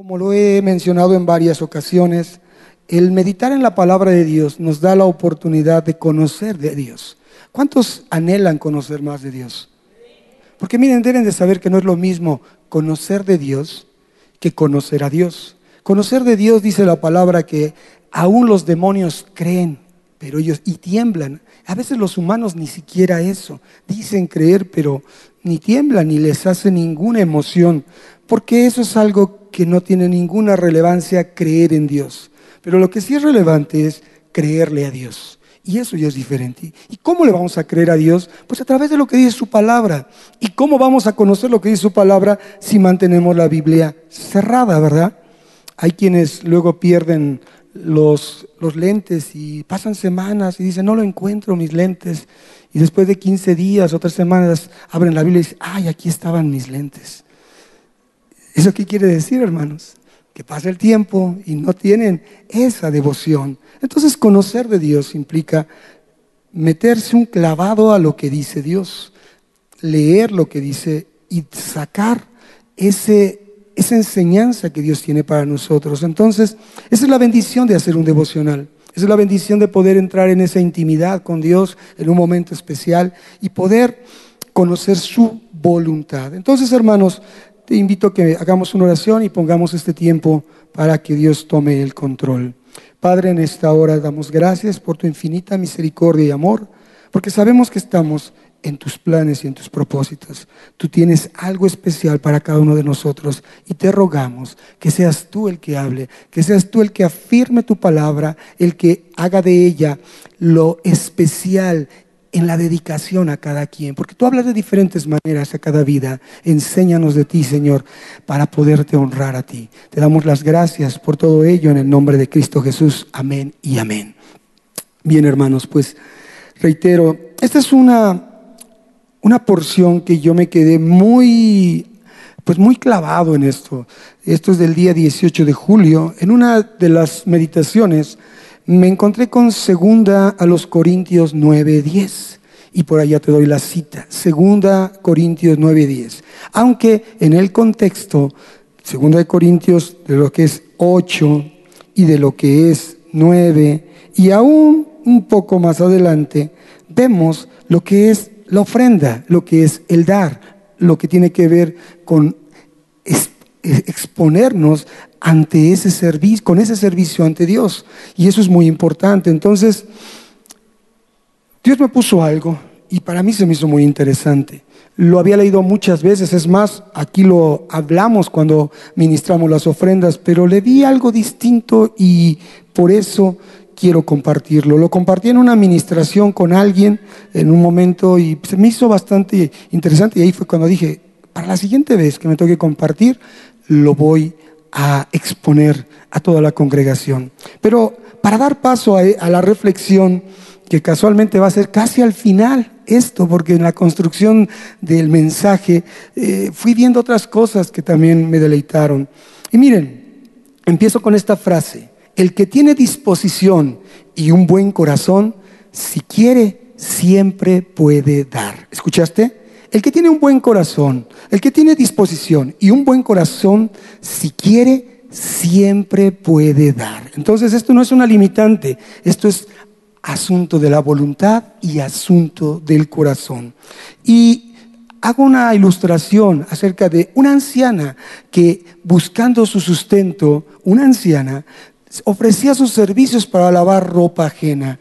Como lo he mencionado en varias ocasiones, el meditar en la palabra de Dios nos da la oportunidad de conocer de Dios. ¿Cuántos anhelan conocer más de Dios? Porque miren, deben de saber que no es lo mismo conocer de Dios que conocer a Dios. Conocer de Dios dice la palabra que aún los demonios creen, pero ellos y tiemblan. A veces los humanos ni siquiera eso. Dicen creer, pero ni tiemblan ni les hace ninguna emoción, porque eso es algo que no tiene ninguna relevancia creer en Dios. Pero lo que sí es relevante es creerle a Dios. Y eso ya es diferente. ¿Y cómo le vamos a creer a Dios? Pues a través de lo que dice su palabra. ¿Y cómo vamos a conocer lo que dice su palabra si mantenemos la Biblia cerrada, verdad? Hay quienes luego pierden los, los lentes y pasan semanas y dicen, no lo encuentro, mis lentes. Y después de 15 días o tres semanas abren la Biblia y dicen, ay, aquí estaban mis lentes. ¿Eso qué quiere decir, hermanos? Que pasa el tiempo y no tienen esa devoción. Entonces, conocer de Dios implica meterse un clavado a lo que dice Dios, leer lo que dice y sacar ese, esa enseñanza que Dios tiene para nosotros. Entonces, esa es la bendición de hacer un devocional. Esa es la bendición de poder entrar en esa intimidad con Dios en un momento especial y poder conocer su voluntad. Entonces, hermanos, te invito a que hagamos una oración y pongamos este tiempo para que Dios tome el control. Padre, en esta hora damos gracias por tu infinita misericordia y amor, porque sabemos que estamos en tus planes y en tus propósitos. Tú tienes algo especial para cada uno de nosotros y te rogamos que seas tú el que hable, que seas tú el que afirme tu palabra, el que haga de ella lo especial en la dedicación a cada quien, porque tú hablas de diferentes maneras a cada vida. Enséñanos de ti, Señor, para poderte honrar a ti. Te damos las gracias por todo ello en el nombre de Cristo Jesús. Amén y amén. Bien, hermanos, pues reitero, esta es una, una porción que yo me quedé muy, pues muy clavado en esto. Esto es del día 18 de julio. En una de las meditaciones, me encontré con segunda a los Corintios 9:10 y por allá te doy la cita, segunda Corintios 9:10. Aunque en el contexto segunda de Corintios de lo que es 8 y de lo que es 9 y aún un poco más adelante vemos lo que es la ofrenda, lo que es el dar, lo que tiene que ver con exponernos ante ese servicio, con ese servicio ante Dios. Y eso es muy importante. Entonces, Dios me puso algo y para mí se me hizo muy interesante. Lo había leído muchas veces, es más, aquí lo hablamos cuando ministramos las ofrendas, pero le vi algo distinto y por eso quiero compartirlo. Lo compartí en una administración con alguien en un momento y se me hizo bastante interesante y ahí fue cuando dije, para la siguiente vez que me toque compartir, lo voy a exponer a toda la congregación. Pero para dar paso a, la reflexión, que casualmente va a ser casi al final esto, porque en la construcción del mensaje eh, fui viendo otras cosas que también me deleitaron. Y miren, empiezo con esta frase, el que tiene disposición y un buen corazón, si quiere, siempre puede dar. ¿Escuchaste? El que tiene un buen corazón, el que tiene disposición y un buen corazón, si quiere, siempre puede dar. Entonces esto no es una limitante, esto es asunto de la voluntad y asunto del corazón. Y hago una ilustración acerca de una anciana que buscando su sustento, una anciana ofrecía sus servicios para lavar ropa ajena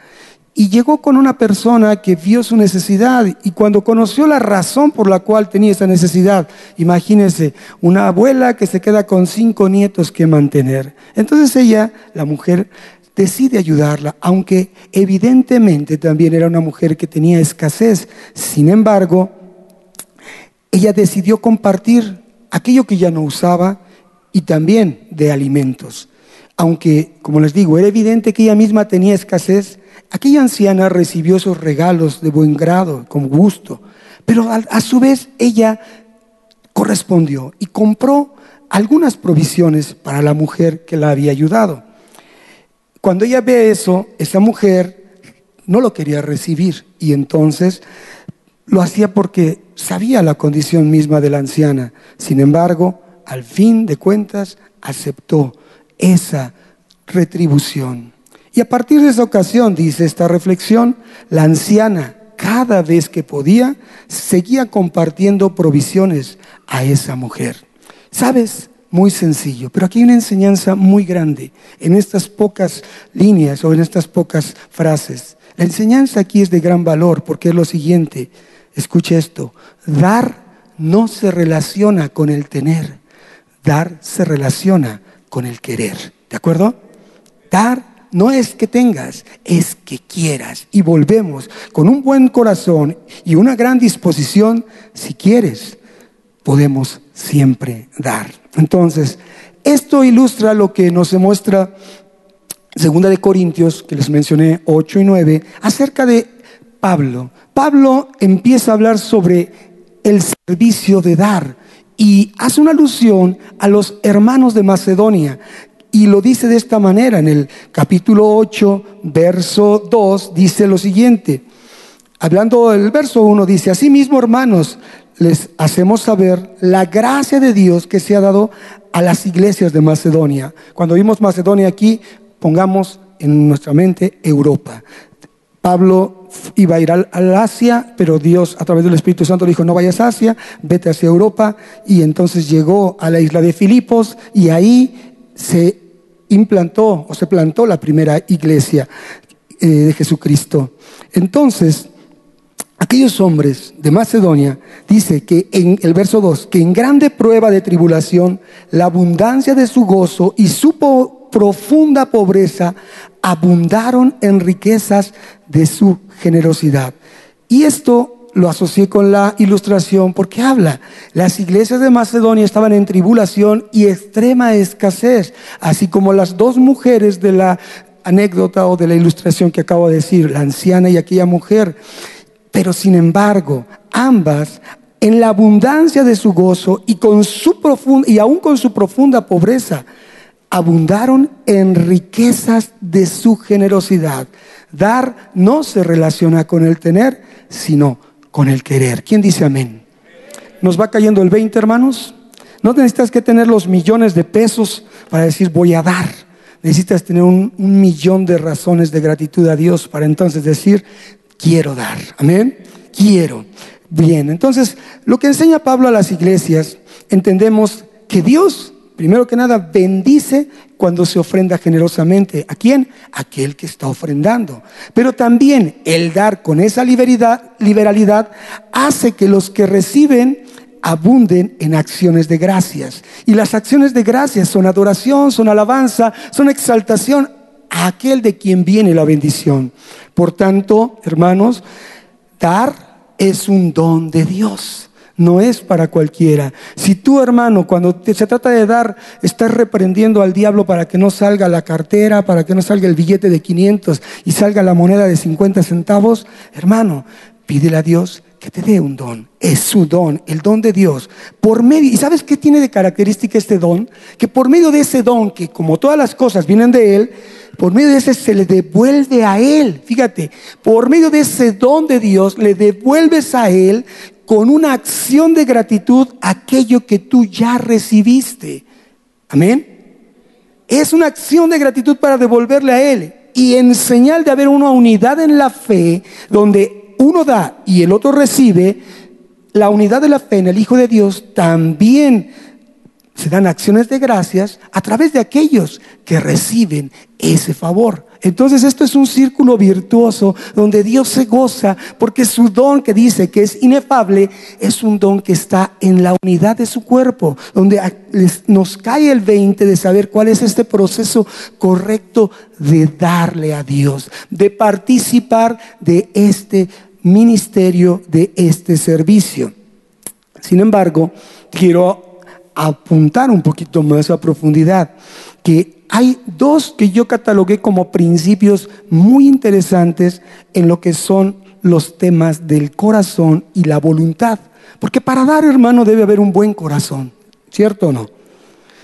y llegó con una persona que vio su necesidad y cuando conoció la razón por la cual tenía esa necesidad, imagínense, una abuela que se queda con cinco nietos que mantener. Entonces ella, la mujer, decide ayudarla, aunque evidentemente también era una mujer que tenía escasez. Sin embargo, ella decidió compartir aquello que ya no usaba y también de alimentos. Aunque, como les digo, era evidente que ella misma tenía escasez, Aquella anciana recibió esos regalos de buen grado, con gusto, pero a, su vez ella correspondió y compró algunas provisiones para la mujer que la había ayudado. Cuando ella ve eso, esa mujer no lo quería recibir y entonces lo hacía porque sabía la condición misma de la anciana. Sin embargo, al fin de cuentas aceptó esa retribución. Y a partir de esa ocasión, dice esta reflexión, la anciana cada vez que podía seguía compartiendo provisiones a esa mujer. ¿Sabes? Muy sencillo, pero aquí hay una enseñanza muy grande en estas pocas líneas o en estas pocas frases. La enseñanza aquí es de gran valor porque es lo siguiente, escuche esto, dar no se relaciona con el tener, dar se relaciona con el querer. ¿De acuerdo? Dar no es que tengas, es que quieras. Y volvemos con un buen corazón y una gran disposición, si quieres, podemos siempre dar. Entonces, esto ilustra lo que nos demuestra Segunda de Corintios, que les mencioné 8 y 9, acerca de Pablo. Pablo empieza a hablar sobre el servicio de dar y hace una alusión a los hermanos de Macedonia y lo dice de esta manera, en el capítulo 8, verso 2, dice lo siguiente. Hablando del verso 1, dice, Asimismo, hermanos, les hacemos saber la gracia de Dios que se ha dado a las iglesias de Macedonia. Cuando vimos Macedonia aquí, pongamos en nuestra mente Europa. Pablo iba a ir al, Asia, pero Dios a través del Espíritu Santo le dijo, no vayas a Asia, vete hacia Europa. Y entonces llegó a la isla de Filipos y ahí se implantó o se plantó la primera iglesia eh, de Jesucristo. Entonces, aquellos hombres de Macedonia, dice que en el verso 2, que en grande prueba de tribulación, la abundancia de su gozo y su profunda pobreza abundaron en riquezas de su generosidad. Y esto lo asocié con la ilustración porque habla, las iglesias de Macedonia estaban en tribulación y extrema escasez, así como las dos mujeres de la anécdota o de la ilustración que acabo de decir, la anciana y aquella mujer. Pero sin embargo, ambas en la abundancia de su gozo y, con su y aún con su profunda pobreza, abundaron en riquezas de su generosidad. Dar no se relaciona con el tener, sino con el querer. ¿Quién dice amén? ¿Nos va cayendo el 20, hermanos? No necesitas que tener los millones de pesos para decir voy a dar. Necesitas tener un, un millón de razones de gratitud a Dios para entonces decir quiero dar. Amén. Quiero. Bien, entonces lo que enseña Pablo a las iglesias, entendemos que Dios primero que nada, bendice cuando se ofrenda generosamente. ¿A quién? Aquel que está ofrendando. Pero también el dar con esa liberalidad, liberalidad hace que los que reciben abunden en acciones de gracias. Y las acciones de gracias son adoración, son alabanza, son exaltación a aquel de quien viene la bendición. Por tanto, hermanos, dar es un don de Dios no es para cualquiera. Si tú, hermano, cuando se trata de dar, estás reprendiendo al diablo para que no salga la cartera, para que no salga el billete de 500 y salga la moneda de 50 centavos, hermano, pídele a Dios que te dé un don. Es su don, el don de Dios. Por medio, ¿y sabes qué tiene de característica este don? Que por medio de ese don, que como todas las cosas vienen de Él, por medio de ese se le devuelve a Él. Fíjate, por medio de ese don de Dios le devuelves a Él con una acción de gratitud aquello que tú ya recibiste. Amén. Es una acción de gratitud para devolverle a Él. Y en señal de haber una unidad en la fe, donde uno da y el otro recibe, la unidad de la fe en el Hijo de Dios también se dan acciones de gracias a través de aquellos que reciben ese favor. Entonces esto es un círculo virtuoso donde Dios se goza porque su don que dice que es inefable es un don que está en la unidad de su cuerpo, donde nos cae el 20 de saber cuál es este proceso correcto de darle a Dios, de participar de este ministerio, de este servicio. Sin embargo, quiero apuntar un poquito más a profundidad que hay dos que yo catalogué como principios muy interesantes en lo que son los temas del corazón y la voluntad. Porque para dar, hermano, debe haber un buen corazón, ¿cierto o no?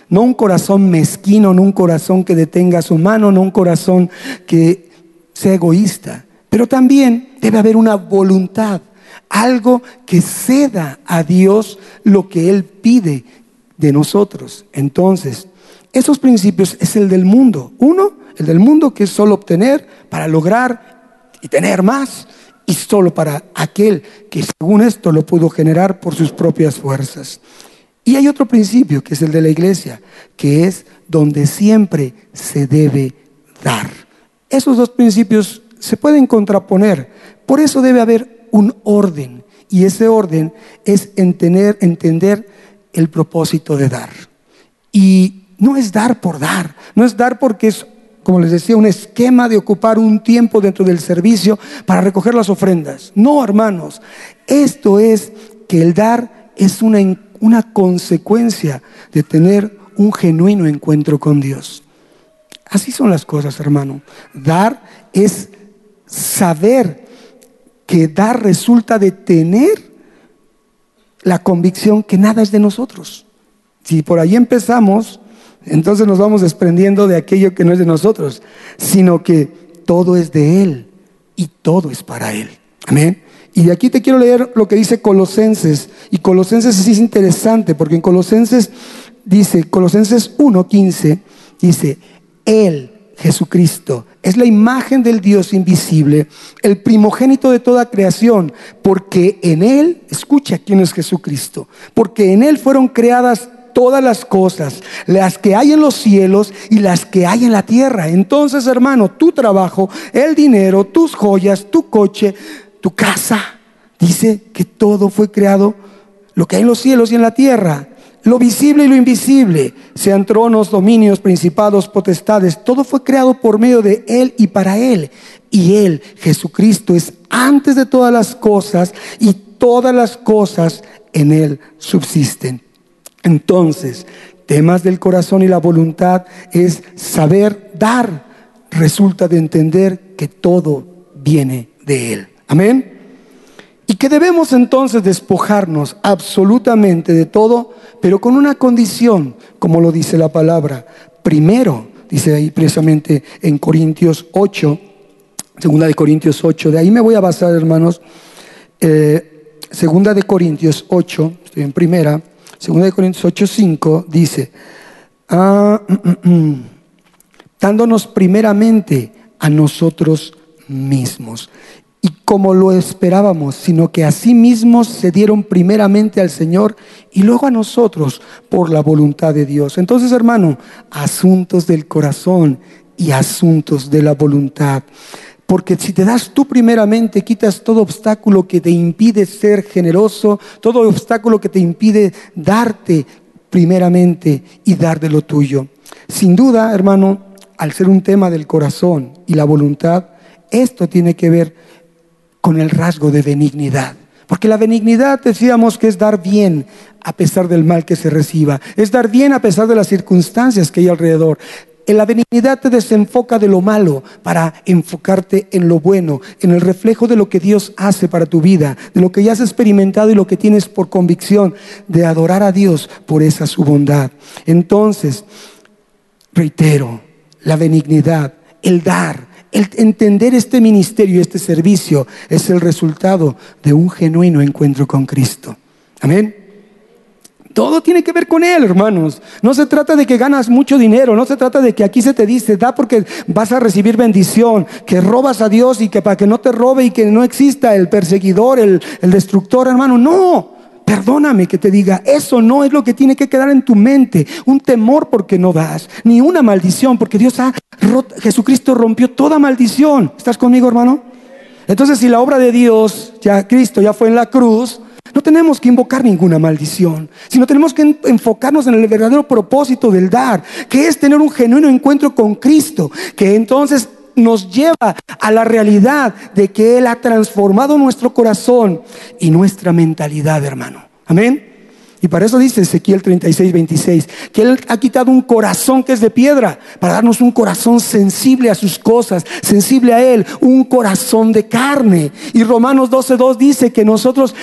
No un corazón mezquino, no un corazón que detenga su mano, no un corazón que sea egoísta. Pero también debe haber una voluntad, algo que ceda a Dios lo que Él pide de nosotros. Entonces, esos principios es el del mundo. Uno, el del mundo que es solo obtener para lograr y tener más y solo para aquel que según esto lo pudo generar por sus propias fuerzas. Y hay otro principio que es el de la iglesia, que es donde siempre se debe dar. Esos dos principios se pueden contraponer, por eso debe haber un orden, y ese orden es entender, entender el propósito de dar. Y no es dar por dar, no es dar porque es como les decía, un esquema de ocupar un tiempo dentro del servicio para recoger las ofrendas. No, hermanos, esto es que el dar es una, una consecuencia de tener un genuino encuentro con Dios. Así son las cosas, hermano. Dar es saber que dar resulta de tener la convicción que nada es de nosotros. Si por ahí empezamos, entonces nos vamos desprendiendo de aquello que no es de nosotros, sino que todo es de Él y todo es para Él. Amén. Y de aquí te quiero leer lo que dice Colosenses. Y Colosenses es interesante, porque en Colosenses dice, Colosenses 1.15, dice, Él, Jesucristo, es la imagen del Dios invisible, el primogénito de toda creación, porque en Él, escucha quién es Jesucristo, porque en Él fueron creadas todas las cosas, las que hay en los cielos y las que hay en la tierra. Entonces, hermano, tu trabajo, el dinero, tus joyas, tu coche, tu casa, dice que todo fue creado, lo que hay en los cielos y en la tierra, lo visible y lo invisible, sean tronos, dominios, principados, potestades, todo fue creado por medio de Él y para Él. Y Él, Jesucristo, es antes de todas las cosas y todas las cosas en Él subsisten. Entonces, temas del corazón y la voluntad es saber dar. Resulta de entender que todo viene de Él. Amén. Y que debemos entonces despojarnos absolutamente de todo, pero con una condición, como lo dice la palabra. Primero, dice ahí precisamente en Corintios 8, segunda de Corintios 8, de ahí me voy a basar, hermanos, eh, segunda de Corintios 8, estoy en primera, Segunda de Corintios 8:5 dice, ah, dándonos primeramente a nosotros mismos. Y como lo esperábamos, sino que a sí mismos se dieron primeramente al Señor y luego a nosotros por la voluntad de Dios. Entonces, hermano, asuntos del corazón y asuntos de la voluntad. Porque si te das tú primeramente, quitas todo obstáculo que te impide ser generoso, todo obstáculo que te impide darte primeramente y dar de lo tuyo. Sin duda, hermano, al ser un tema del corazón y la voluntad, esto tiene que ver con el rasgo de benignidad. Porque la benignidad decíamos que es dar bien a pesar del mal que se reciba, es dar bien a pesar de las circunstancias que hay alrededor. La benignidad te desenfoca de lo malo para enfocarte en lo bueno, en el reflejo de lo que Dios hace para tu vida, de lo que ya has experimentado y lo que tienes por convicción, de adorar a Dios por esa su bondad. Entonces, reitero, la benignidad, el dar, entender este ministerio, este servicio, es el resultado de un genuino encuentro con Cristo. Amén. Todo tiene que ver con Él, hermanos. No se trata de que ganas mucho dinero, no se trata de que aquí se te dice, da porque vas a recibir bendición, que robas a Dios y que para que no te robe y que no exista el perseguidor, el, destructor, hermano. No, perdóname que te diga, eso no es lo que tiene que quedar en tu mente. Un temor porque no das, ni una maldición, porque Dios ha, Jesucristo rompió toda maldición. ¿Estás conmigo, hermano? Entonces, si la obra de Dios, ya Cristo ya fue en la cruz, no tenemos que invocar ninguna maldición, sino tenemos que enfocarnos en el verdadero propósito del dar, que es tener un genuino encuentro con Cristo, que entonces nos lleva a la realidad de que Él ha transformado nuestro corazón y nuestra mentalidad, hermano. Amén. Y para eso dice Ezequiel 36, 26, que Él ha quitado un corazón que es de piedra para darnos un corazón sensible a sus cosas, sensible a Él, un corazón de carne. Y Romanos 12, 2 dice que nosotros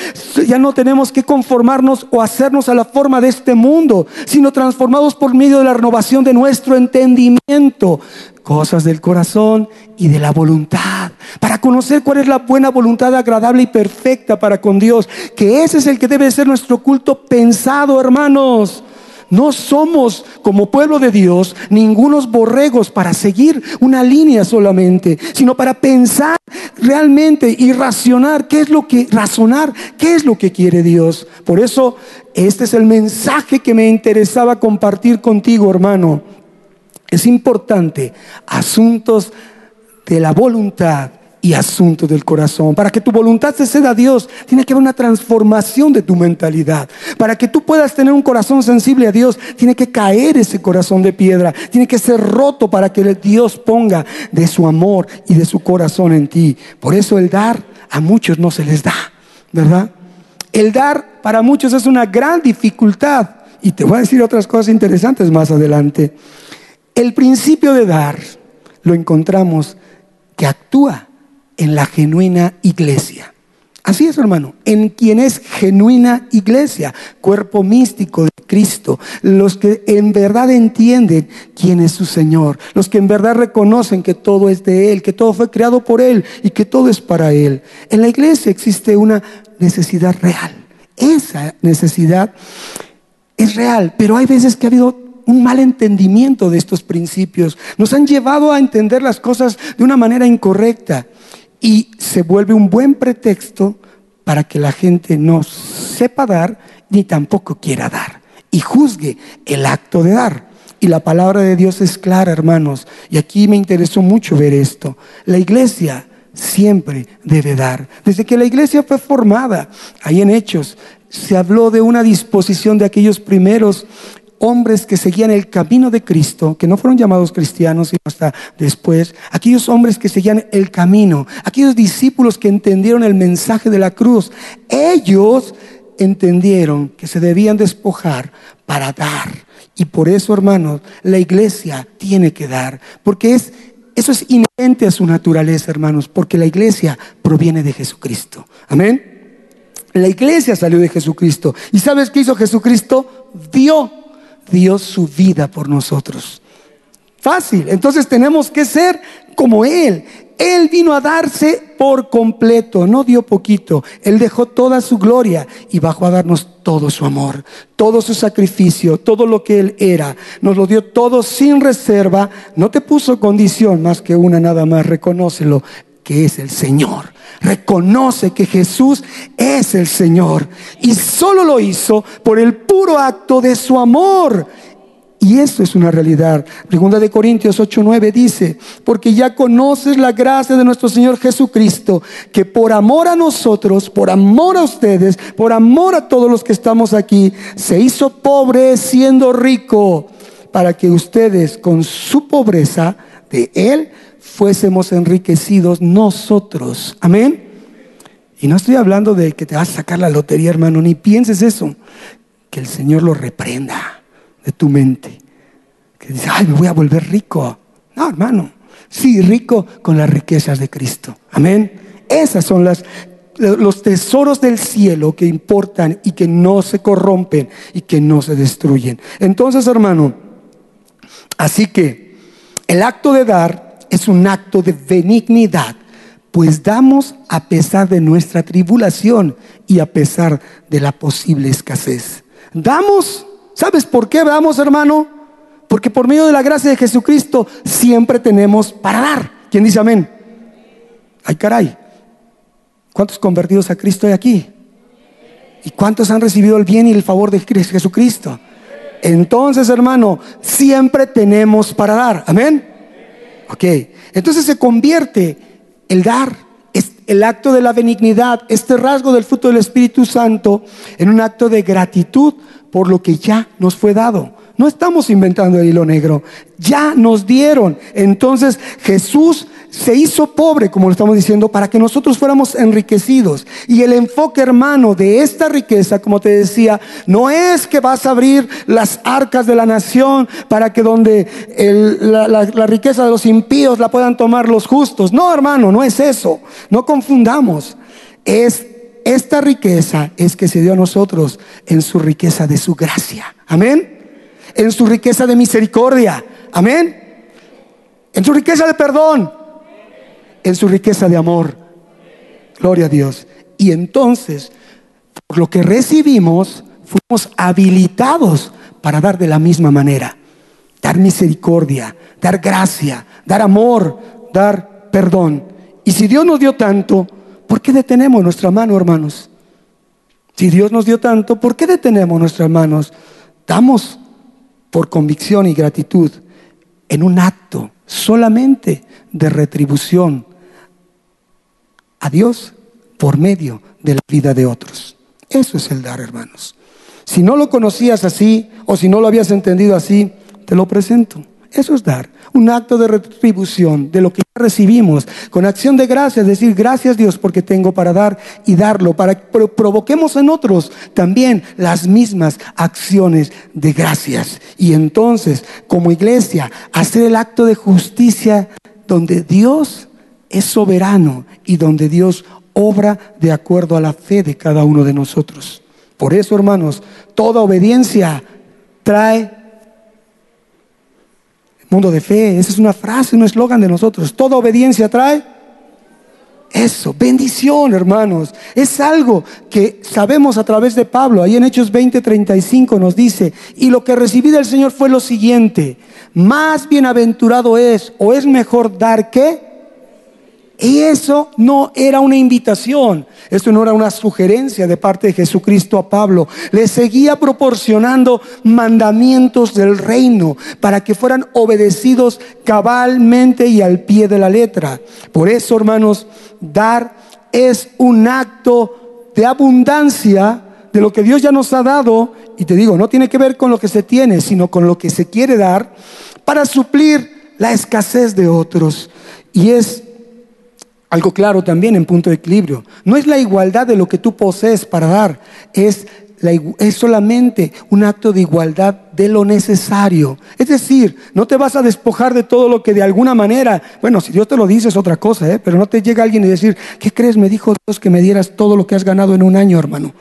ya no tenemos que conformarnos o hacernos a la forma de este mundo, sino transformados por medio de la renovación de nuestro entendimiento cosas del corazón y de la voluntad, para conocer cuál es la buena voluntad agradable y perfecta para con Dios, que ese es el que debe ser nuestro culto pensado, hermanos. No somos como pueblo de Dios ningunos borregos para seguir una línea solamente, sino para pensar realmente y racionar qué es lo que razonar, qué es lo que quiere Dios. Por eso este es el mensaje que me interesaba compartir contigo, hermano. Es importante asuntos de la voluntad y asuntos del corazón. Para que tu voluntad se ceda a Dios, tiene que haber una transformación de tu mentalidad. Para que tú puedas tener un corazón sensible a Dios, tiene que caer ese corazón de piedra. Tiene que ser roto para que Dios ponga de su amor y de su corazón en ti. Por eso el dar a muchos no se les da, ¿verdad? El dar para muchos es una gran dificultad. Y te voy a decir otras cosas interesantes más adelante. El principio de dar lo encontramos que actúa en la genuina iglesia. Así es, hermano, en quien es genuina iglesia, cuerpo místico de Cristo, los que en verdad entienden quién es su Señor, los que en verdad reconocen que todo es de Él, que todo fue creado por Él y que todo es para Él. En la iglesia existe una necesidad real. Esa necesidad es real, pero hay veces que ha habido un mal entendimiento de estos principios. Nos han llevado a entender las cosas de una manera incorrecta y se vuelve un buen pretexto para que la gente no sepa dar ni tampoco quiera dar y juzgue el acto de dar. Y la palabra de Dios es clara, hermanos. Y aquí me interesó mucho ver esto. La iglesia siempre debe dar. Desde que la iglesia fue formada, ahí en Hechos, se habló de una disposición de aquellos primeros hombres que seguían el camino de Cristo, que no fueron llamados cristianos sino hasta después, aquellos hombres que seguían el camino, aquellos discípulos que entendieron el mensaje de la cruz, ellos entendieron que se debían despojar para dar. Y por eso, hermanos, la iglesia tiene que dar, porque es eso es inherente a su naturaleza, hermanos, porque la iglesia proviene de Jesucristo. Amén. La iglesia salió de Jesucristo. ¿Y sabes qué hizo Jesucristo? Dio dio su vida por nosotros. Fácil. Entonces tenemos que ser como Él. Él vino a darse por completo, no dio poquito. Él dejó toda su gloria y bajó a darnos todo su amor, todo su sacrificio, todo lo que Él era. Nos lo dio todo sin reserva. No te puso condición más que una nada más. Reconócelo que es el Señor. Reconoce que Jesús es el Señor. Y solo lo hizo por el puro acto de su amor. Y eso es una realidad. Segunda de Corintios 8:9 dice, porque ya conoces la gracia de nuestro Señor Jesucristo, que por amor a nosotros, por amor a ustedes, por amor a todos los que estamos aquí, se hizo pobre siendo rico, para que ustedes con su pobreza de Él fuésemos enriquecidos nosotros. Amén. Y no estoy hablando de que te vas a sacar la lotería, hermano, ni pienses eso. Que el Señor lo reprenda de tu mente. Que dice, ay, me voy a volver rico. No, hermano. Sí, rico con las riquezas de Cristo. Amén. Esas son las, los tesoros del cielo que importan y que no se corrompen y que no se destruyen. Entonces, hermano, así que el acto de dar es un acto de benignidad, pues damos a pesar de nuestra tribulación y a pesar de la posible escasez. Damos, ¿sabes por qué damos, hermano? Porque por medio de la gracia de Jesucristo siempre tenemos para dar. ¿Quién dice amén? Ay, caray. ¿Cuántos convertidos a Cristo hay aquí? ¿Y cuántos han recibido el bien y el favor de Jesucristo? Entonces, hermano, siempre tenemos para dar. Amén. Ok, entonces se convierte el dar, el acto de la benignidad, este rasgo del fruto del Espíritu Santo, en un acto de gratitud por lo que ya nos fue dado. No estamos inventando el hilo negro, ya nos dieron. Entonces Jesús se hizo pobre, como lo estamos diciendo, para que nosotros fuéramos enriquecidos. Y el enfoque, hermano, de esta riqueza, como te decía, no es que vas a abrir las arcas de la nación para que donde la, la riqueza de los impíos la puedan tomar los justos. No, hermano, no es eso. No confundamos. Es esta riqueza es que se dio a nosotros en su riqueza de su gracia. Amén. En su riqueza de misericordia. Amén. En su riqueza de perdón en su riqueza de amor. Gloria a Dios. Y entonces, por lo que recibimos, fuimos habilitados para dar de la misma manera. Dar misericordia, dar gracia, dar amor, dar perdón. Y si Dios nos dio tanto, ¿por qué detenemos nuestra mano, hermanos? Si Dios nos dio tanto, ¿por qué detenemos nuestras manos? Damos por convicción y gratitud en un acto solamente de retribución a Dios por medio de la vida de otros. Eso es el dar, hermanos. Si no lo conocías así o si no lo habías entendido así, te lo presento. Eso es dar, un acto de retribución de lo que recibimos, con acción de gracias, decir gracias Dios porque tengo para dar y darlo, para que provoquemos en otros también las mismas acciones de gracias. Y entonces, como iglesia, hacer el acto de justicia donde Dios es soberano y donde Dios obra de acuerdo a la fe de cada uno de nosotros. Por eso, hermanos, toda obediencia trae Mundo de fe, esa es una frase, un eslogan de nosotros. Toda obediencia trae eso, bendición, hermanos. Es algo que sabemos a través de Pablo. Ahí en Hechos 20:35 nos dice, y lo que recibí del Señor fue lo siguiente, más bienaventurado es, o es mejor dar que y eso no era una invitación, eso no era una sugerencia de parte de Jesucristo a Pablo. Le seguía proporcionando mandamientos del reino para que fueran obedecidos cabalmente y al pie de la letra. Por eso, hermanos, dar es un acto de abundancia de lo que Dios ya nos ha dado. Y te digo, no tiene que ver con lo que se tiene, sino con lo que se quiere dar para suplir la escasez de otros. Y es algo claro también en punto de equilibrio. No es la igualdad de lo que tú posees para dar, es, es solamente un acto de igualdad de lo necesario. Es decir, no te vas a despojar de todo lo que de alguna manera, bueno, si Dios te lo dice es otra cosa, ¿eh? pero no te llega alguien y decir, ¿qué crees? Me dijo Dios que me dieras todo lo que has ganado en un año, hermano.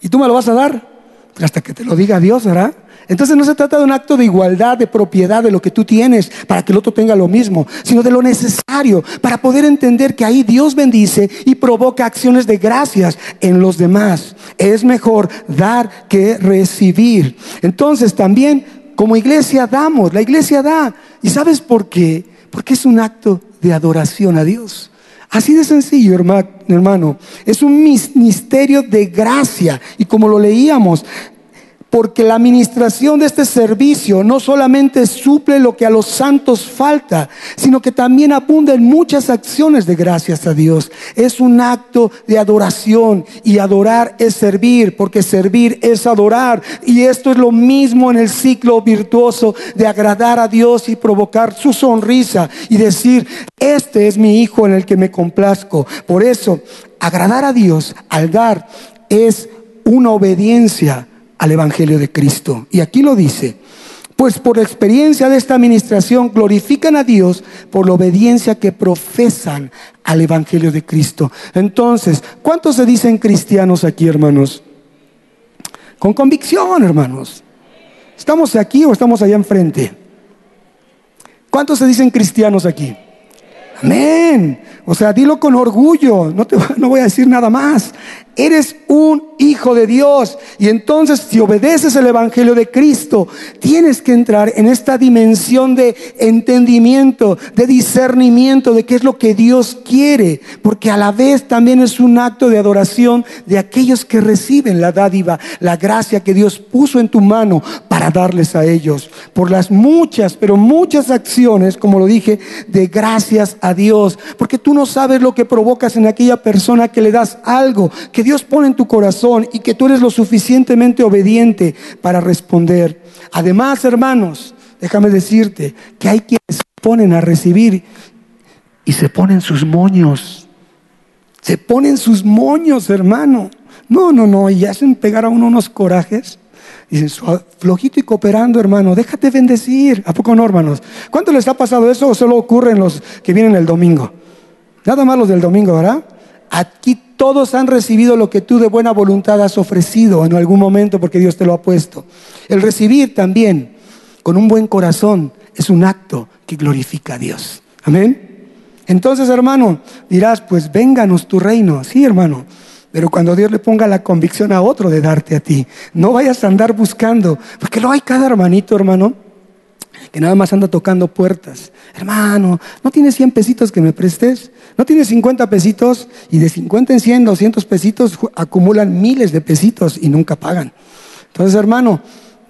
¿Y tú me lo vas a dar? Hasta que te lo diga Dios, ¿verdad? Entonces no se trata de un acto de igualdad, de propiedad de lo que tú tienes para que el otro tenga lo mismo, sino de lo necesario para poder entender que ahí Dios bendice y provoca acciones de gracias en los demás. Es mejor dar que recibir. Entonces también como iglesia damos, la iglesia da. ¿Y sabes por qué? Porque es un acto de adoración a Dios. Así de sencillo, hermano. Es un misterio de gracia. Y como lo leíamos, porque la administración de este servicio no solamente suple lo que a los santos falta, sino que también abunda en muchas acciones de gracias a Dios. Es un acto de adoración y adorar es servir, porque servir es adorar. Y esto es lo mismo en el ciclo virtuoso de agradar a Dios y provocar su sonrisa y decir, este es mi hijo en el que me complazco. Por eso, agradar a Dios al dar es una obediencia al Evangelio de Cristo. Y aquí lo dice, pues por experiencia de esta administración glorifican a Dios por la obediencia que profesan al Evangelio de Cristo. Entonces, ¿cuántos se dicen cristianos aquí, hermanos? Con convicción, hermanos. ¿Estamos aquí o estamos allá enfrente? ¿Cuántos se dicen cristianos aquí? Amén. O sea, dilo con orgullo. No, te, no voy a decir nada más. Eres un hijo de Dios. Y entonces si obedeces el Evangelio de Cristo, tienes que entrar en esta dimensión de entendimiento, de discernimiento de qué es lo que Dios quiere. Porque a la vez también es un acto de adoración de aquellos que reciben la dádiva, la gracia que Dios puso en tu mano para darles a ellos. Por las muchas, pero muchas acciones, como lo dije, de gracias a Dios. Porque tú no sabes lo que provocas en aquella persona que le das algo que Dios pone en tu corazón y que tú eres lo suficientemente obediente para responder. Además, hermanos, déjame decirte que hay quienes se ponen a recibir y se ponen sus moños. Se ponen sus moños, hermano. No, no, no, y hacen pegar a uno unos corajes. Dicen, flojito y cooperando, hermano, déjate bendecir. ¿A poco no, hermanos? ¿Cuánto les ha pasado eso o solo ocurre en los que vienen el domingo? Nada más los del domingo, ¿verdad? Aquí todos han recibido lo que tú de buena voluntad has ofrecido en algún momento porque Dios te lo ha puesto. El recibir también con un buen corazón es un acto que glorifica a Dios. Amén. Entonces, hermano, dirás, pues vénganos tu reino. Sí, hermano. Pero cuando Dios le ponga la convicción a otro de darte a ti, no vayas a andar buscando, porque lo hay cada hermanito, hermano, que nada más anda tocando puertas. Hermano, ¿no tienes 100 pesitos que me prestes? ¿No tienes 50 pesitos? Y de 50 en 100, 200 pesitos acumulan miles de pesitos y nunca pagan. Entonces, hermano,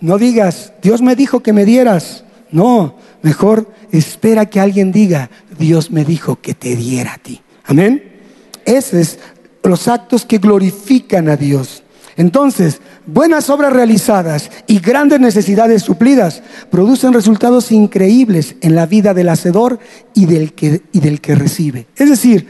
no digas, Dios me dijo que me dieras. No, mejor espera que alguien diga, Dios me dijo que te diera a ti. Amén. Esos es los actos que glorifican a Dios. Entonces, buenas obras realizadas y grandes necesidades suplidas producen resultados increíbles en la vida del hacedor y del que, y del que recibe. Es decir,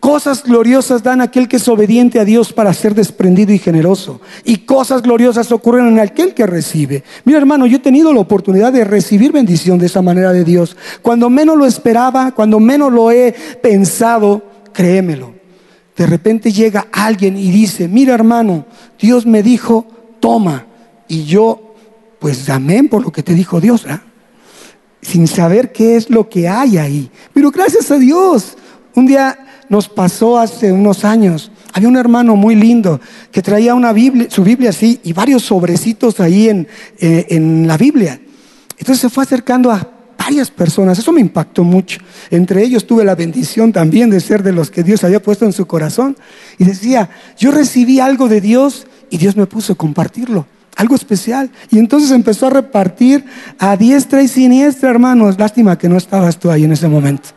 cosas gloriosas dan aquel que es obediente a Dios para ser desprendido y generoso. Y cosas gloriosas ocurren en aquel que recibe. Mira hermano, yo he tenido la oportunidad de recibir bendición de esa manera de Dios. Cuando menos lo esperaba, cuando menos lo he pensado, créemelo de repente llega alguien y dice, mira hermano, Dios me dijo, toma. Y yo, pues amén por lo que te dijo Dios, sin saber qué es lo que hay ahí. Pero gracias a Dios, un día nos pasó hace unos años. Había un hermano muy lindo que traía una Biblia, su Biblia así y varios sobrecitos ahí en, eh, en la Biblia. Entonces se fue acercando a varias personas. Eso me impactó mucho. Entre ellos tuve la bendición también de ser de los que Dios había puesto en su corazón. Y decía, yo recibí algo de Dios y Dios me puso a compartirlo. Algo especial. Y entonces empezó a repartir a diestra y siniestra, hermanos. Lástima que no estabas tú ahí en ese momento.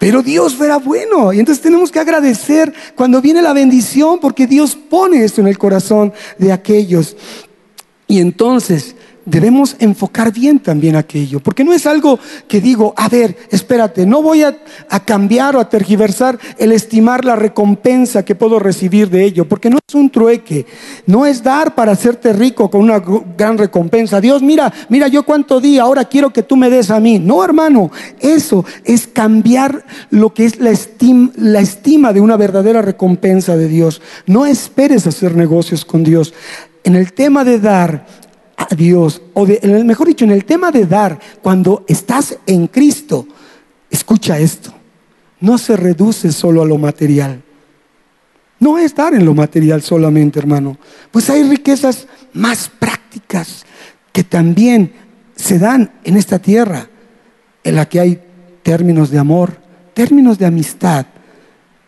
Pero Dios era bueno. Y entonces tenemos que agradecer cuando viene la bendición porque Dios pone esto en el corazón de aquellos. Y entonces debemos enfocar bien también aquello, porque no es algo que digo, a ver, espérate, no voy a, cambiar o a tergiversar el estimar la recompensa que puedo recibir de ello, porque no es un trueque, no es dar para hacerte rico con una gran recompensa. Dios, mira, mira yo cuánto di, ahora quiero que tú me des a mí. No, hermano, eso es cambiar lo que es la estima, la estima de una verdadera recompensa de Dios. No esperes hacer negocios con Dios. En el tema de dar, a Dios, o mejor dicho, en el tema de dar, cuando estás en Cristo, escucha esto, no se reduce solo a lo material. No es dar en lo material solamente, hermano. Pues hay riquezas más prácticas que también se dan en esta tierra, en la que hay términos de amor, términos de amistad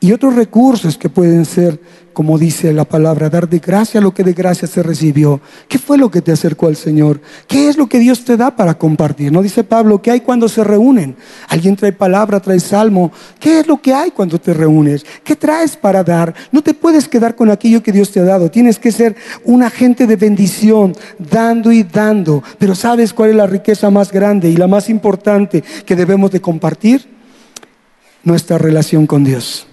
y otros recursos que pueden ser como dice la palabra, dar de gracia lo que de gracia se recibió. ¿Qué fue lo que te acercó al Señor? ¿Qué es lo que Dios te da para compartir? No dice Pablo, ¿qué hay cuando se reúnen? Alguien trae palabra, trae salmo. ¿Qué es lo que hay cuando te reúnes? ¿Qué traes para dar? No te puedes quedar con aquello que Dios te ha dado. Tienes que ser un agente de bendición, dando y dando. Pero ¿sabes cuál es la riqueza más grande y la más importante que debemos de compartir? Nuestra relación con Dios.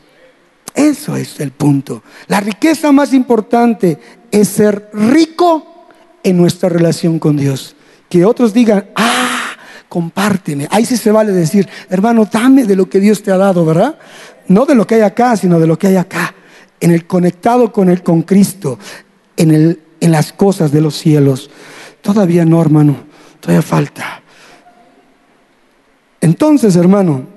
Eso es el punto. La riqueza más importante es ser rico en nuestra relación con Dios. Que otros digan, ah, compárteme. Ahí sí se vale decir, hermano, dame de lo que Dios te ha dado, ¿verdad? No de lo que hay acá, sino de lo que hay acá. En el conectado con el con Cristo, en, el, en las cosas de los cielos. Todavía no, hermano, todavía falta. Entonces, hermano,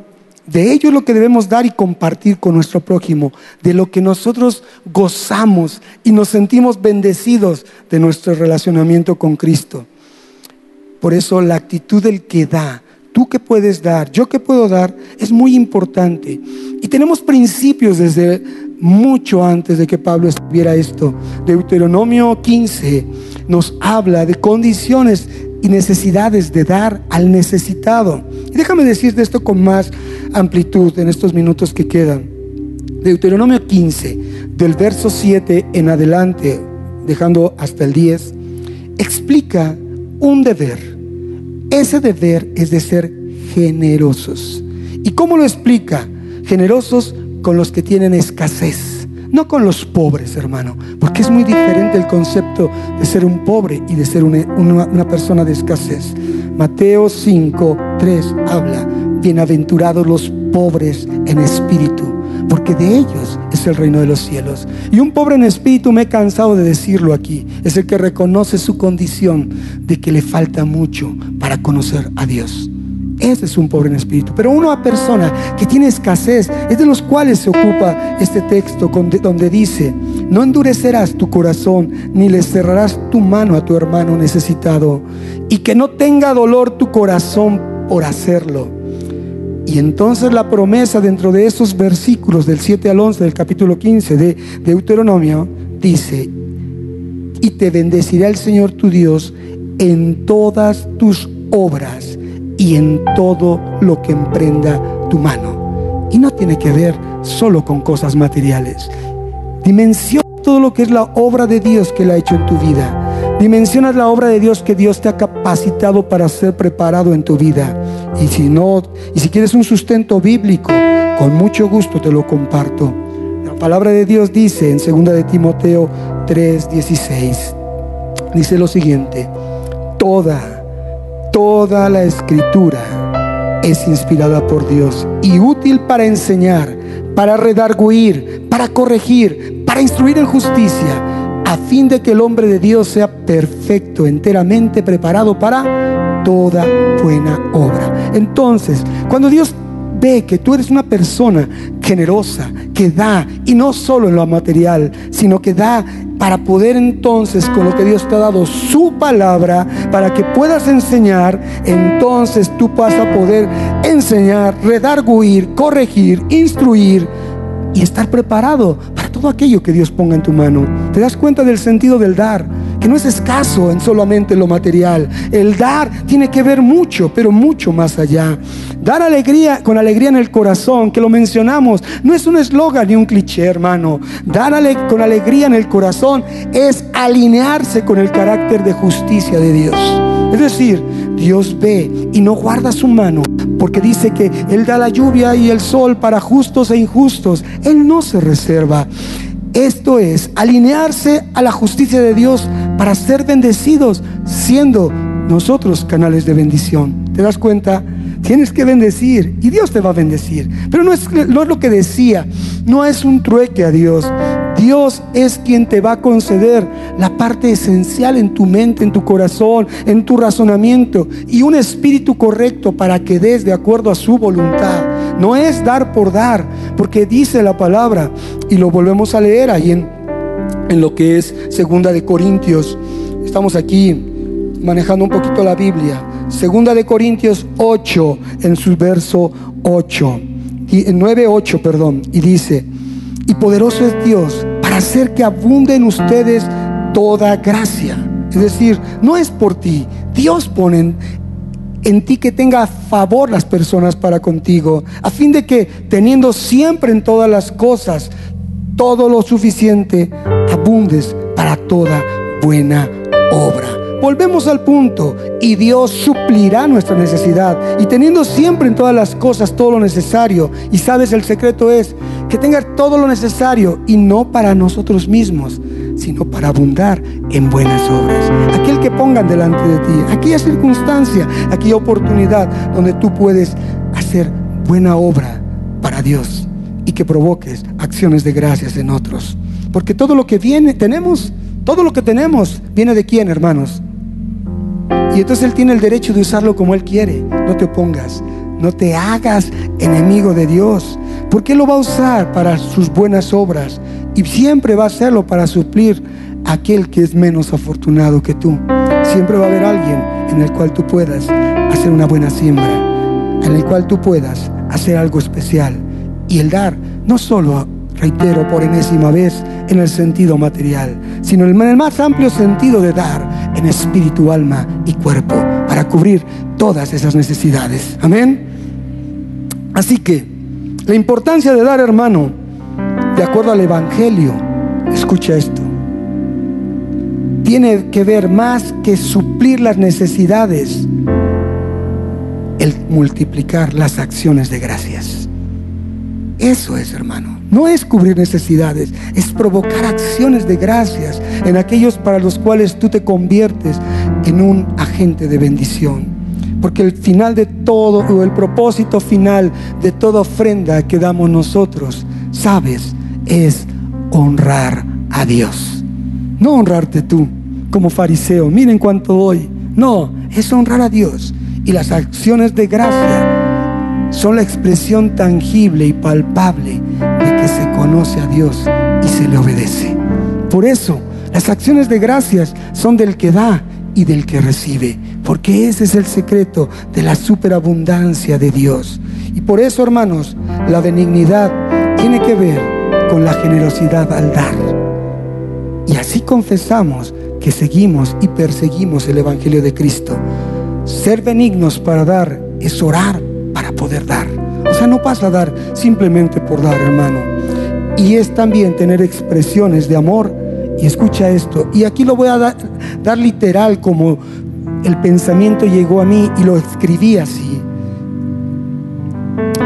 de ello es lo que debemos dar y compartir con nuestro prójimo, de lo que nosotros gozamos y nos sentimos bendecidos de nuestro relacionamiento con Cristo. Por eso la actitud del que da, tú que puedes dar, yo que puedo dar, es muy importante. Y tenemos principios desde mucho antes de que Pablo escribiera esto. Deuteronomio 15 nos habla de condiciones y necesidades de dar al necesitado. Y déjame decirte esto con más amplitud en estos minutos que quedan. Deuteronomio 15, del verso 7 en adelante, dejando hasta el 10, explica un deber. Ese deber es de ser generosos. ¿Y cómo lo explica? Generosos con los que tienen escasez no con los pobres, hermano, porque es muy diferente el concepto de ser un pobre y de ser una, persona de escasez. Mateo 5, 3 habla, bienaventurados los pobres en espíritu, porque de ellos es el reino de los cielos. Y un pobre en espíritu, me he cansado de decirlo aquí, es el que reconoce su condición de que le falta mucho para conocer a Dios. Ese es un pobre en espíritu. Pero una persona que tiene escasez es de los cuales se ocupa este texto donde dice, No endurecerás tu corazón, ni le cerrarás tu mano a tu hermano necesitado, y que no tenga dolor tu corazón por hacerlo. Y entonces la promesa dentro de esos versículos del 7 al 11 del capítulo 15 de Deuteronomio dice, y te bendecirá el Señor tu Dios en todas tus obras y en todo lo que emprenda tu mano. Y no tiene que ver solo con cosas materiales. Dimensiona todo lo que es la obra de Dios que Él ha hecho en tu vida. Dimensionas la obra de Dios que Dios te ha capacitado para ser preparado en tu vida. Y si no, y si quieres un sustento bíblico, con mucho gusto te lo comparto. La palabra de Dios dice en 2 de Timoteo 3:16 dice lo siguiente: Toda toda la escritura es inspirada por Dios y útil para enseñar, para redarguir, para corregir, para instruir en justicia, a fin de que el hombre de Dios sea perfecto, enteramente preparado para toda buena obra. Entonces, cuando Dios ve que tú eres una persona generosa, que da, y no solo en lo material, sino que da para poder entonces, con lo que Dios te ha dado, su palabra, para que puedas enseñar, entonces tú vas a poder enseñar, redarguir, corregir, instruir y estar preparado para todo aquello que Dios ponga en tu mano. ¿Te das cuenta del sentido del dar? que no es escaso en solamente lo material. El dar tiene que ver mucho, pero mucho más allá. Dar alegría con alegría en el corazón, que lo mencionamos, no es un eslogan ni un cliché, hermano. Dar con alegría en el corazón es alinearse con el carácter de justicia de Dios. Es decir, Dios ve y no guarda su mano, porque dice que Él da la lluvia y el sol para justos e injustos. Él no se reserva. Esto es alinearse a la justicia de Dios para ser bendecidos, siendo nosotros canales de bendición. ¿Te das cuenta? Tienes que bendecir y Dios te va a bendecir. Pero no es, no es lo que decía, no es un trueque a Dios. Dios es quien te va a conceder la parte esencial en tu mente, en tu corazón, en tu razonamiento y un espíritu correcto para que des de acuerdo a su voluntad. No es dar por dar, porque dice la palabra y lo volvemos a leer ahí en, en lo que es Segunda de Corintios. Estamos aquí manejando un poquito la Biblia. Segunda de Corintios 8 en su verso 8 y 9 8, perdón, y dice, "Y poderoso es Dios para hacer que abunde en ustedes toda gracia." Es decir, no es por ti. Dios pone en ti que tenga favor las personas para contigo, a fin de que teniendo siempre en todas las cosas todo lo suficiente, abundes para toda buena obra. Volvemos al punto y Dios suplirá nuestra necesidad y teniendo siempre en todas las cosas todo lo necesario. Y sabes, el secreto es que tenga todo lo necesario y no para nosotros mismos, sino para abundar en buenas obras. Aquel que pongan delante de ti, aquella circunstancia, aquella oportunidad donde tú puedes hacer buena obra para Dios y que provoques acciones de gracias en otros. Porque todo lo que viene, tenemos, todo lo que tenemos, viene de quién, hermanos? Y entonces Él tiene el derecho de usarlo como Él quiere. No te pongas, no te hagas enemigo de Dios. Porque Él lo va a usar para sus buenas obras. Y siempre va a hacerlo para suplir a aquel que es menos afortunado que tú. Siempre va a haber alguien en el cual tú puedas hacer una buena siembra. En el cual tú puedas hacer algo especial. Y el dar, no solo, reitero por enésima vez, en el sentido material, sino en el más amplio sentido de dar en espíritu, alma y cuerpo, para cubrir todas esas necesidades. Amén. Así que la importancia de dar, hermano, de acuerdo al Evangelio, escucha esto, tiene que ver más que suplir las necesidades, el multiplicar las acciones de gracias. Eso es, hermano. No es cubrir necesidades, es provocar acciones de gracias en aquellos para los cuales tú te conviertes en un agente de bendición. Porque el final de todo, o el propósito final de toda ofrenda que damos nosotros, sabes, es honrar a Dios. No honrarte tú como fariseo, miren cuánto doy. No, es honrar a Dios. Y las acciones de gracia son la expresión tangible y palpable de que se conoce a Dios y se le obedece. Por eso, las acciones de gracias son del que da y del que recibe, porque ese es el secreto de la superabundancia de Dios. Y por eso, hermanos, la benignidad tiene que ver con la generosidad al dar. Y así confesamos que seguimos y perseguimos el Evangelio de Cristo. Ser benignos para dar es orar para poder dar. O sea, no pasa a dar simplemente por dar, hermano. Y es también tener expresiones de amor. Y escucha esto. Y aquí lo voy a dar, dar literal como el pensamiento llegó a mí y lo escribí así.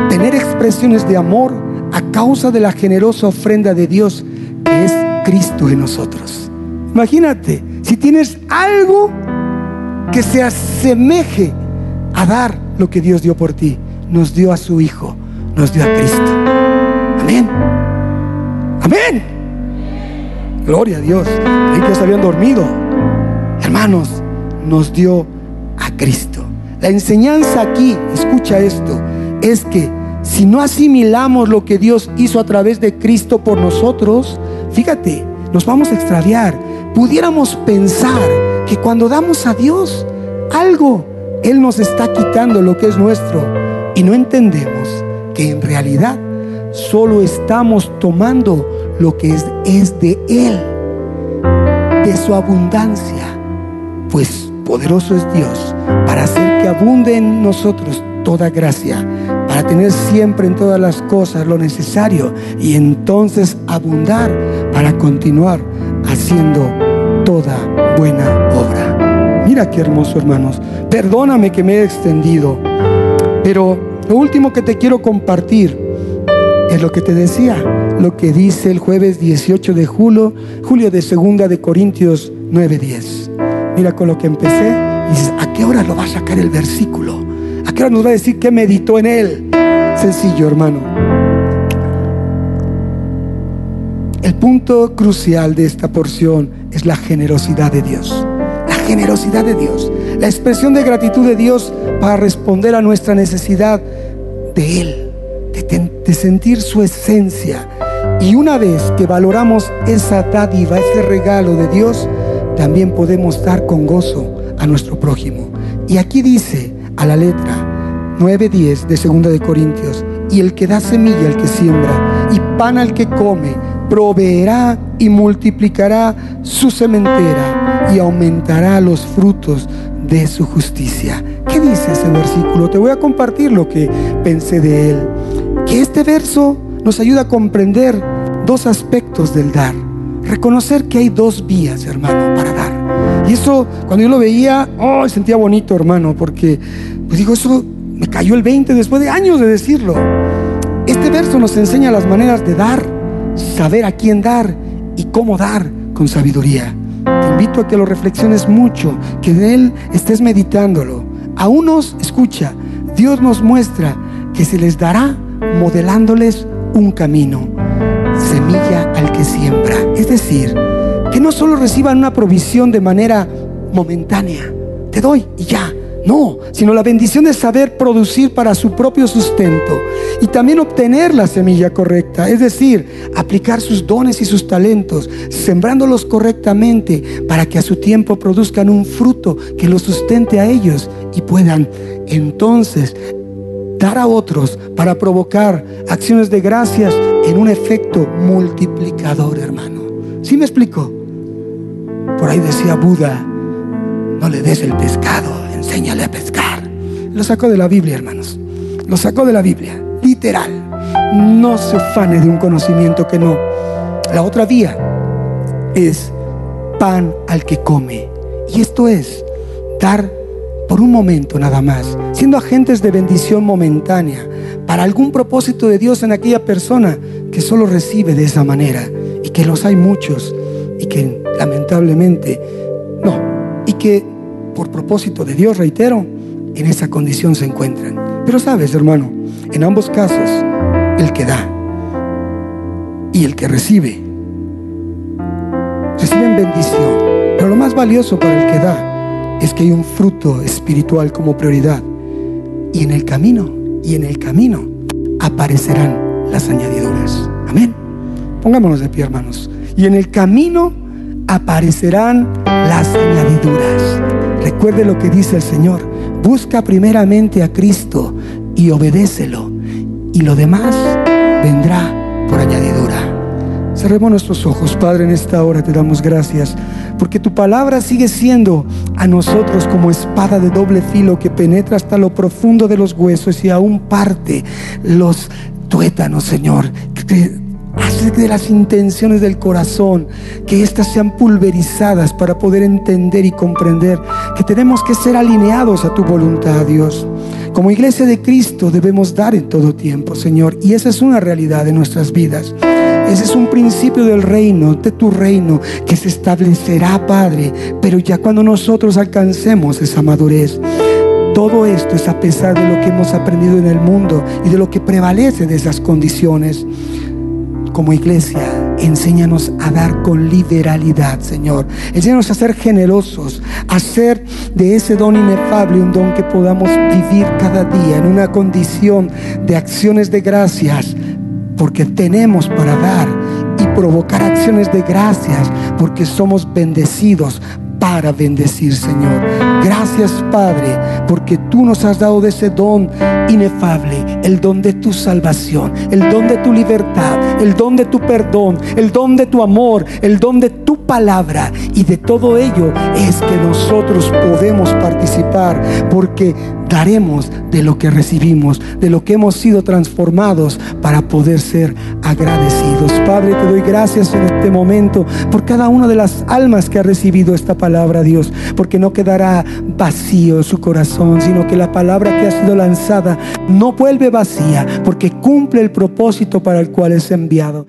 Tener expresiones de amor a causa de la generosa ofrenda de Dios que es Cristo en nosotros. Imagínate, si tienes algo que se asemeje a dar lo que Dios dio por ti, nos dio a su Hijo, nos dio a Cristo. Amén. Amén. Gloria a Dios. Creí que se habían dormido. Hermanos, nos dio a Cristo. La enseñanza aquí, escucha esto, es que si no asimilamos lo que Dios hizo a través de Cristo por nosotros, fíjate, nos vamos a extraviar. Pudiéramos pensar que cuando damos a Dios algo, Él nos está quitando lo que es nuestro y no entendemos que en realidad solo estamos tomando lo que es, de Él, de su abundancia, pues poderoso es Dios para hacer que abunde en nosotros toda gracia, para tener siempre en todas las cosas lo necesario y entonces abundar para continuar haciendo toda buena obra. Mira qué hermoso, hermanos. Perdóname que me he extendido, pero lo último que te quiero compartir es lo que te decía, lo que dice el jueves 18 de julio, julio de segunda de Corintios 9:10. Mira con lo que empecé y dices, ¿a qué hora lo va a sacar el versículo? ¿A qué hora nos va a decir que meditó en él? Sencillo, hermano. El punto crucial de esta porción es la generosidad de Dios. La generosidad de Dios. La expresión de gratitud de Dios para responder a nuestra necesidad de Él, de, de sentir su esencia. Y una vez que valoramos esa dádiva, ese regalo de Dios, también podemos dar con gozo a nuestro prójimo. Y aquí dice a la letra 9:10 de 2 de Corintios, y el que da semilla al que siembra y pan al que come, proveerá y multiplicará su sementera y aumentará los frutos de su justicia. ¿Qué dice ese versículo? Te voy a compartir lo que pensé de él. Que este verso nos ayuda a comprender dos aspectos del dar. Reconocer que hay dos vías, hermano, para dar. Y eso, cuando yo lo veía, oh, sentía bonito, hermano, porque, pues digo, eso me cayó el 20 después de años de decirlo. Este verso nos enseña las maneras de dar, saber a quién dar y cómo dar con sabiduría. Te invito a que lo reflexiones mucho, que de él estés meditándolo. A unos, escucha, Dios nos muestra que se les dará modelándoles un camino, semilla que siembra. Es decir, que no solo reciban una provisión de manera momentánea, te doy y ya. No, sino la bendición de saber producir para su propio sustento y también obtener la semilla correcta, es decir, aplicar sus dones y sus talentos, sembrándolos correctamente para que a su tiempo produzcan un fruto que los sustente a ellos y puedan entonces dar a otros para provocar acciones de gracias en un efecto multiplicador, hermano. ¿Sí me explico? Por ahí decía Buda, no le des el pescado, enséñale a pescar. Lo sacó de la Biblia, hermanos. Lo sacó de la Biblia, literal. No se ufane de un conocimiento que no. La otra vía es pan al que come. Y esto es dar por un momento nada más, siendo agentes de bendición momentánea para algún propósito de Dios en aquella persona que solo recibe de esa manera y que los hay muchos y que lamentablemente no, y que por propósito de Dios, reitero, en esa condición se encuentran. Pero sabes, hermano, en ambos casos, el que da y el que recibe, reciben bendición. Pero lo más valioso para el que da es que hay un fruto espiritual como prioridad. Y en el camino, y en el camino aparecerán las añadiduras. Amén. Pongámonos de pie, hermanos. y en el camino aparecerán las añadiduras. Recuerde lo que dice el Señor. Busca primeramente a Cristo y obedécelo. Y lo demás vendrá por añadidura. Cerremos nuestros ojos, Padre, en esta hora te damos gracias, porque tu palabra sigue siendo a nosotros como espada de doble filo que penetra hasta lo profundo de los huesos y aún parte los tuétanos, Señor. Que hace de las intenciones del corazón, que éstas sean pulverizadas para poder entender y comprender que tenemos que ser alineados a tu voluntad, Dios. Como iglesia de Cristo debemos dar en todo tiempo, Señor, y esa es una realidad de nuestras vidas. Ese es un principio del reino, de tu reino, que se establecerá, Padre, pero ya cuando nosotros alcancemos esa madurez. Todo esto es a pesar de lo que hemos aprendido en el mundo y de lo que prevalece de esas condiciones. Como iglesia, enséñanos a dar con liberalidad, Señor. Enséñanos a ser generosos, a hacer de ese don inefable un don que podamos vivir cada día en una condición de acciones de gracias, porque tenemos para dar y provocar acciones de gracias, porque somos bendecidos para bendecir, Señor. Gracias, Padre, porque tú nos has dado de ese don inefable, el don de tu salvación, el don de tu libertad, el don de tu perdón, el don de tu amor, el don de tu palabra. Y de todo ello es que nosotros podemos participar, porque daremos de lo que recibimos, de lo que hemos sido transformados para poder ser agradecidos. Padre, te doy gracias en este momento por cada una de las almas que ha recibido esta palabra, Dios, porque no quedará vacío su corazón, sino que la palabra que ha sido lanzada no vuelve vacía, porque cumple el propósito para el cual es enviado.